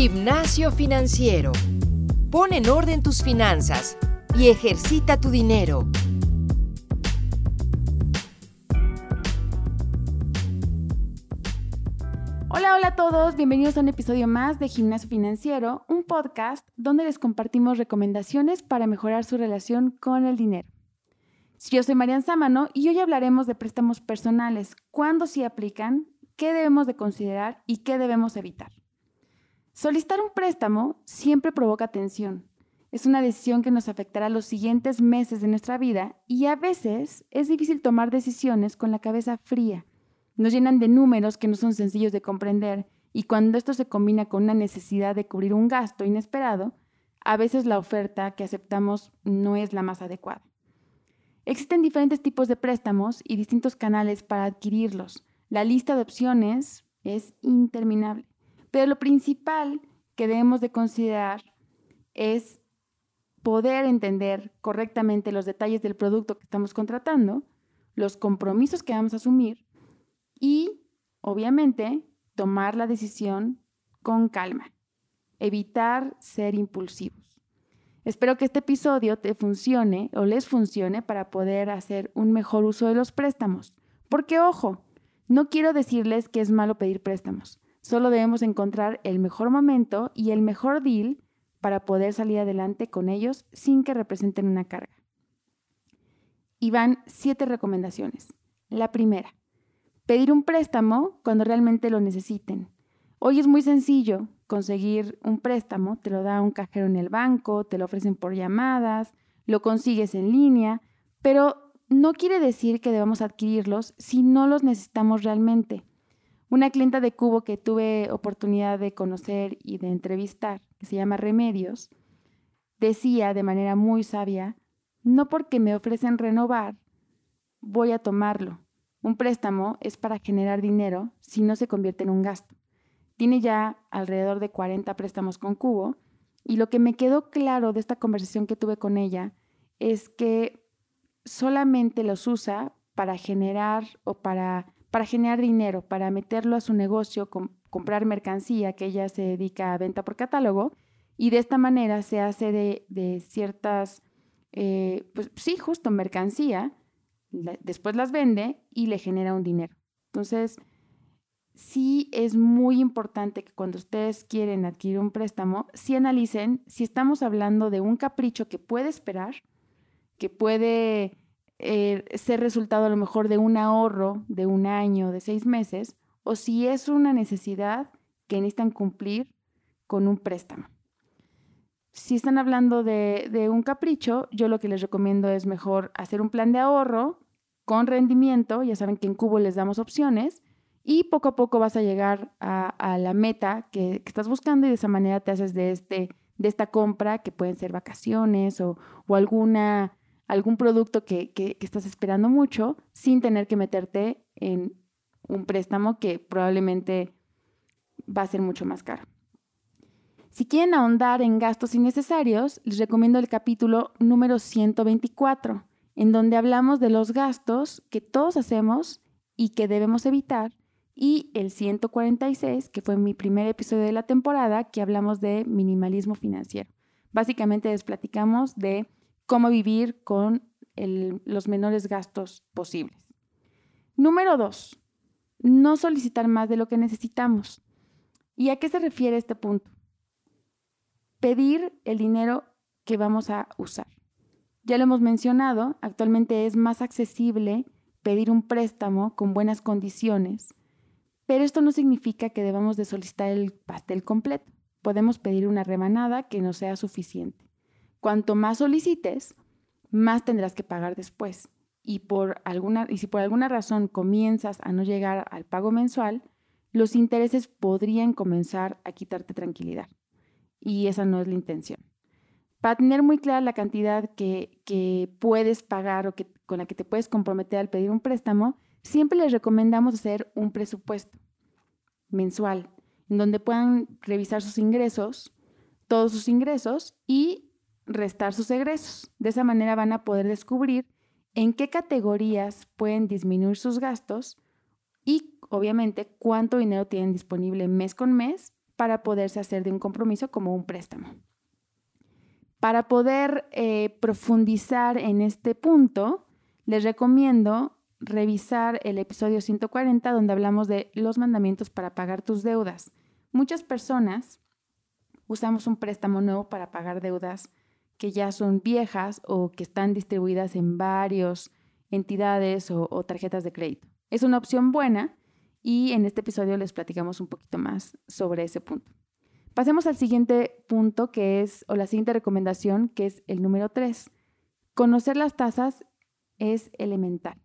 Gimnasio financiero. Pon en orden tus finanzas y ejercita tu dinero. Hola, hola a todos, bienvenidos a un episodio más de Gimnasio Financiero, un podcast donde les compartimos recomendaciones para mejorar su relación con el dinero. Yo soy Marian Sámano y hoy hablaremos de préstamos personales, cuándo sí aplican, qué debemos de considerar y qué debemos evitar. Solicitar un préstamo siempre provoca tensión. Es una decisión que nos afectará los siguientes meses de nuestra vida y a veces es difícil tomar decisiones con la cabeza fría nos llenan de números que no son sencillos de comprender y cuando esto se combina con una necesidad de cubrir un gasto inesperado, a veces la oferta que aceptamos no es la más adecuada. Existen diferentes tipos de préstamos y distintos canales para adquirirlos. La lista de opciones es interminable, pero lo principal que debemos de considerar es poder entender correctamente los detalles del producto que estamos contratando, los compromisos que vamos a asumir y, obviamente, tomar la decisión con calma. Evitar ser impulsivos. Espero que este episodio te funcione o les funcione para poder hacer un mejor uso de los préstamos. Porque, ojo, no quiero decirles que es malo pedir préstamos. Solo debemos encontrar el mejor momento y el mejor deal para poder salir adelante con ellos sin que representen una carga. Y van siete recomendaciones. La primera, pedir un préstamo cuando realmente lo necesiten. Hoy es muy sencillo conseguir un préstamo, te lo da un cajero en el banco, te lo ofrecen por llamadas, lo consigues en línea, pero no quiere decir que debamos adquirirlos si no los necesitamos realmente. Una clienta de Cubo que tuve oportunidad de conocer y de entrevistar, que se llama Remedios, decía de manera muy sabia, no porque me ofrecen renovar, voy a tomarlo. Un préstamo es para generar dinero si no se convierte en un gasto. Tiene ya alrededor de 40 préstamos con Cubo y lo que me quedó claro de esta conversación que tuve con ella es que solamente los usa para generar o para, para generar dinero, para meterlo a su negocio, comprar mercancía que ella se dedica a venta por catálogo y de esta manera se hace de, ciertas, eh, pues sí, justo mercancía después las vende y le genera un dinero. Entonces, sí es muy importante que cuando ustedes quieren adquirir un préstamo, sí analicen si estamos hablando de un capricho que puede esperar, que puede eh, ser resultado a lo mejor de un ahorro de un año, de seis meses, o si es una necesidad que necesitan cumplir con un préstamo. Si están hablando de, un capricho, yo lo que les recomiendo es mejor hacer un plan de ahorro con rendimiento, ya saben que en Cubo les damos opciones, y poco a poco vas a llegar a, la meta que, estás buscando y de esa manera te haces de, este, de esta compra, que pueden ser vacaciones o, alguna, algún producto que, que estás esperando mucho, sin tener que meterte en un préstamo que probablemente va a ser mucho más caro. Si quieren ahondar en gastos innecesarios, les recomiendo el capítulo número 124, en donde hablamos de los gastos que todos hacemos y que debemos evitar, y el 146, que fue mi primer episodio de la temporada, que hablamos de minimalismo financiero. Básicamente les platicamos de cómo vivir con los menores gastos posibles. Número 2. No solicitar más de lo que necesitamos. ¿Y a qué se refiere este punto? pedir el dinero que vamos a usar. Ya lo hemos mencionado, actualmente es más accesible pedir un préstamo con buenas condiciones, pero esto no significa que debamos de solicitar el pastel completo. Podemos pedir una rebanada que no sea suficiente. Cuanto más solicites, más tendrás que pagar después. Y, por alguna, y si por alguna razón comienzas a no llegar al pago mensual, los intereses podrían comenzar a quitarte tranquilidad y esa no es la intención. Para tener muy clara la cantidad que, que puedes pagar o que, con la que te puedes comprometer al pedir un préstamo, siempre les recomendamos hacer un presupuesto mensual, en donde puedan revisar sus ingresos, todos sus ingresos y restar sus egresos. De esa manera van a poder descubrir en qué categorías pueden disminuir sus gastos y obviamente cuánto dinero tienen disponible mes con mes para poderse hacer de un compromiso como un préstamo. Para poder eh, profundizar en este punto, les recomiendo revisar el episodio 140 donde hablamos de los mandamientos para pagar tus deudas. Muchas personas usamos un préstamo nuevo para pagar deudas que ya son viejas o que están distribuidas en varias entidades o, tarjetas de crédito. Es una opción buena y en este episodio les platicamos un poquito más sobre ese punto. Pasemos al siguiente punto que es, o la siguiente recomendación, que es el número 3. Conocer las tasas es elemental.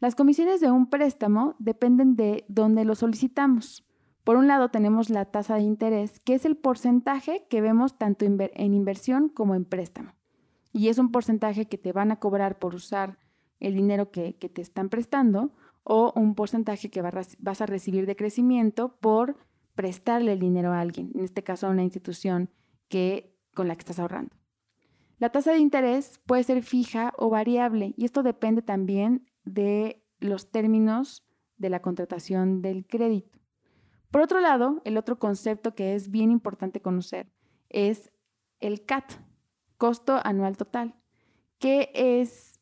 Las comisiones de un préstamo dependen de dónde lo solicitamos. Por un lado tenemos la tasa de interés, que es el porcentaje que vemos tanto en inversión como en préstamo. Y es un porcentaje que te van a cobrar por usar el dinero que, te están prestando o un porcentaje que vas a recibir de crecimiento por prestarle el dinero a alguien, en este caso a una institución que, con la que estás ahorrando. La tasa de interés puede ser fija o variable y esto depende también de los términos de la contratación del crédito. Por otro lado, el otro concepto que es bien importante conocer es el CAT, costo anual total, que es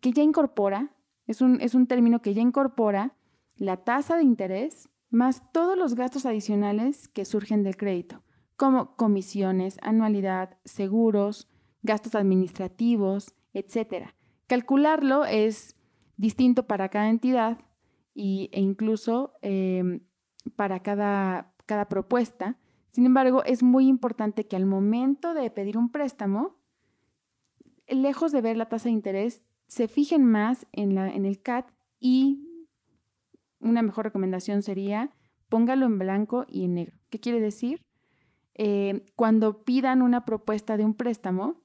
que ya incorpora, es un, es un término que ya incorpora la tasa de interés más todos los gastos adicionales que surgen del crédito, como comisiones, anualidad, seguros, gastos administrativos, etc. Calcularlo es distinto para cada entidad y, e incluso em, para cada, cada propuesta. Sin embargo, es muy importante que al momento de pedir un préstamo, lejos de ver la tasa de interés, se fijen más en, la, en el CAT y una mejor recomendación sería póngalo en blanco y en negro. ¿Qué quiere decir? Eh, cuando pidan una propuesta de un préstamo,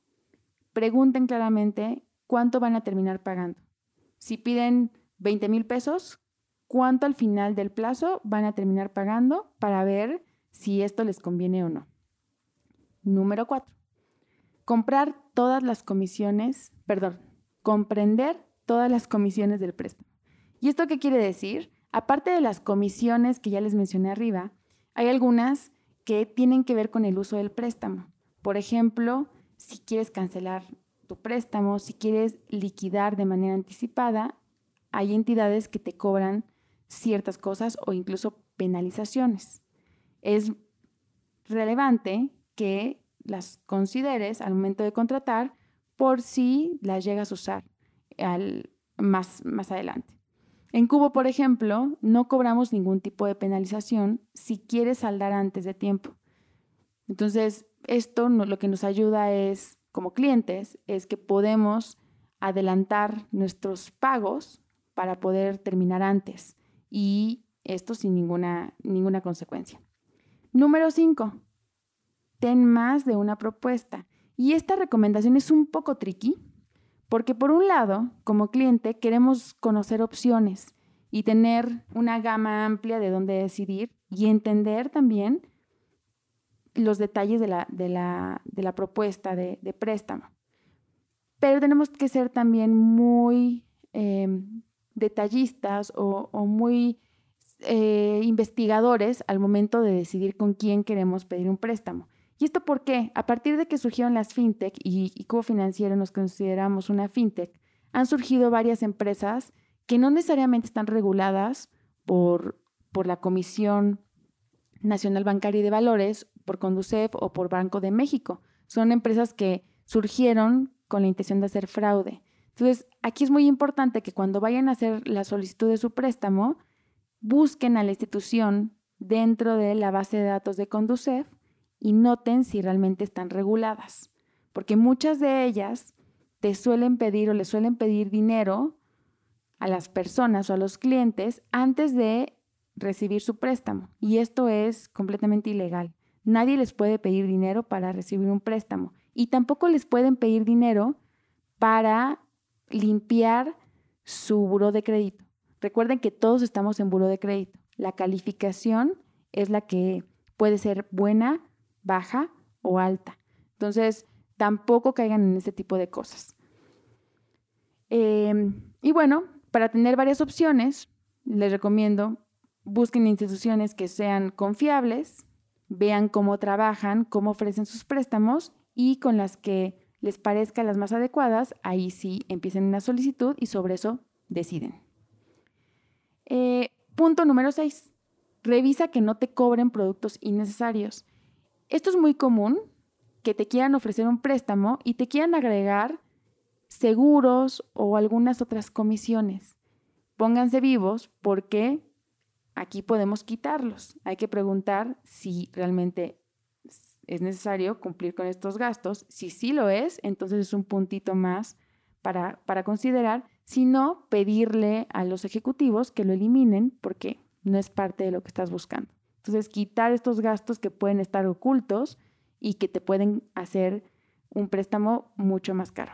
pregunten claramente cuánto van a terminar pagando. Si piden 20 mil pesos, ¿cuánto al final del plazo van a terminar pagando para ver si esto les conviene o no? Número 4. Comprar todas las comisiones, perdón, comprender todas las comisiones del préstamo. ¿Y esto qué quiere decir? Aparte de las comisiones que ya les mencioné arriba, hay algunas que tienen que ver con el uso del préstamo. Por ejemplo, si quieres cancelar tu préstamo, si quieres liquidar de manera anticipada, hay entidades que te cobran ciertas cosas o incluso penalizaciones. Es relevante que las consideres al momento de contratar por si las llegas a usar más, más adelante. En Cubo, por ejemplo, no cobramos ningún tipo de penalización si quieres saldar antes de tiempo. Entonces, esto lo que nos ayuda es, como clientes, es que podemos adelantar nuestros pagos para poder terminar antes y esto sin ninguna, ninguna consecuencia. Número 5. Ten más de una propuesta. Y esta recomendación es un poco tricky porque por un lado, como cliente, queremos conocer opciones y tener una gama amplia de dónde decidir y entender también los detalles de la, de la, propuesta de, préstamo. Pero tenemos que ser también muy em, detallistas o, muy eh, investigadores al momento de decidir con quién queremos pedir un préstamo. ¿Y esto por qué? A partir de que surgieron las fintech y, y como financiero nos consideramos una fintech, han surgido varias empresas que no necesariamente están reguladas por, por la Comisión Nacional Bancaria y de Valores, por Conducef o por Banco de México. Son empresas que surgieron con la intención de hacer fraude. Entonces, aquí es muy importante que cuando vayan a hacer la solicitud de su préstamo, busquen a la institución dentro de la base de datos de Conducef y noten si realmente están reguladas, porque muchas de ellas te suelen pedir o le suelen pedir dinero a las personas o a los clientes antes de recibir su préstamo y esto es completamente ilegal. Nadie les puede pedir dinero para recibir un préstamo y tampoco les pueden pedir dinero para limpiar su buro de crédito. Recuerden que todos estamos en buro de crédito. La calificación es la que puede ser buena baja o alta. Entonces, tampoco caigan en este tipo de cosas. Em, y bueno, para tener varias opciones, les recomiendo busquen instituciones que sean confiables, vean cómo trabajan, cómo ofrecen sus préstamos y con las que les parezca las más adecuadas, ahí sí empiecen una solicitud y sobre eso deciden. Eh, punto número 6. Revisa que no te cobren productos innecesarios. Esto es muy común, que te quieran ofrecer un préstamo y te quieran agregar seguros o algunas otras comisiones. Pónganse vivos porque aquí podemos quitarlos. Hay que preguntar si realmente es necesario cumplir con estos gastos. Si sí lo es, entonces es un puntito más para, para considerar. Si no, pedirle a los ejecutivos que lo eliminen porque no es parte de lo que estás buscando. Entonces, quitar estos gastos que pueden estar ocultos y que te pueden hacer un préstamo mucho más caro.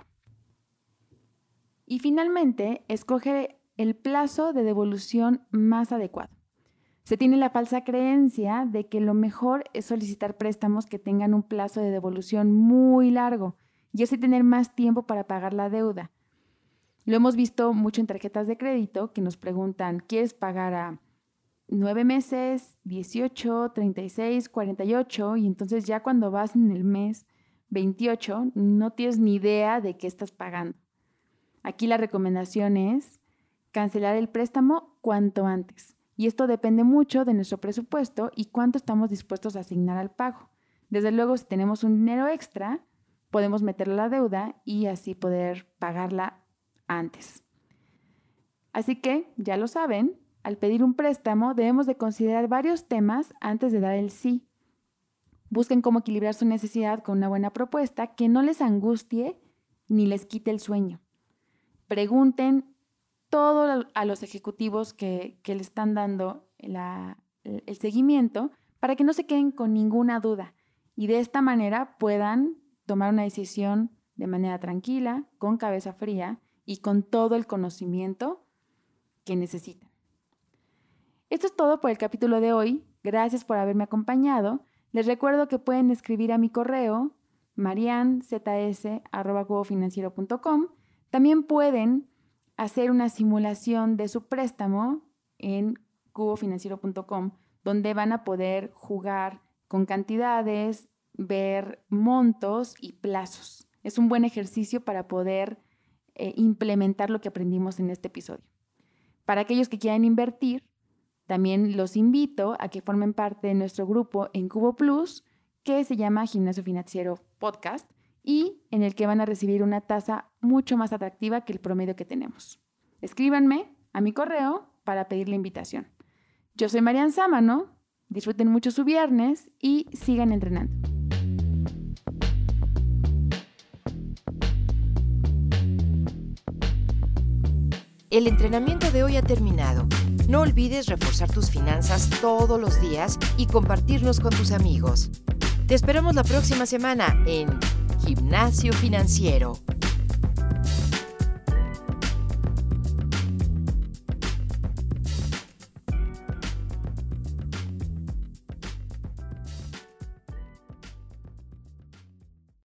Y finalmente, escoge el plazo de devolución más adecuado. Se tiene la falsa creencia de que lo mejor es solicitar préstamos que tengan un plazo de devolución muy largo y así tener más tiempo para pagar la deuda. Lo hemos visto mucho en tarjetas de crédito que nos preguntan, ¿quieres pagar a 9 meses, 18, 36, 48? Y entonces ya cuando vas en el mes 28 no tienes ni idea de qué estás pagando. Aquí la recomendación es cancelar el préstamo cuanto antes. Y esto depende mucho de nuestro presupuesto y cuánto estamos dispuestos a asignar al pago. Desde luego, si tenemos un dinero extra, podemos meterle la deuda y así poder pagarla antes. Así que, ya lo saben, al pedir un préstamo debemos de considerar varios temas antes de dar el sí. Busquen cómo equilibrar su necesidad con una buena propuesta que no les angustie ni les quite el sueño. Pregunten todo a los ejecutivos que, le están dando el seguimiento para que no se queden con ninguna duda y de esta manera puedan tomar una decisión de manera tranquila, con cabeza fría y con todo el conocimiento que necesitan. Esto es todo por el capítulo de hoy. Gracias por haberme acompañado. Les recuerdo que pueden escribir a mi correo marianzs.cubofinanciero.com. También pueden hacer una simulación de su préstamo en cubofinanciero.com, donde van a poder jugar con cantidades, ver montos y plazos. Es un buen ejercicio para poder eh, implementar lo que aprendimos en este episodio. Para aquellos que quieran invertir, también los invito a que formen parte de nuestro grupo en Cubo Plus, que se llama Gimnasio Financiero Podcast, y en el que van a recibir una tasa mucho más atractiva que el promedio que tenemos. Escríbanme a mi correo para pedir la invitación. Yo soy Marian Sámano, disfruten mucho su viernes y sigan entrenando. El entrenamiento de hoy ha terminado. No olvides reforzar tus finanzas todos los días y compartirlos con tus amigos. Te esperamos la próxima semana en Gimnasio Financiero.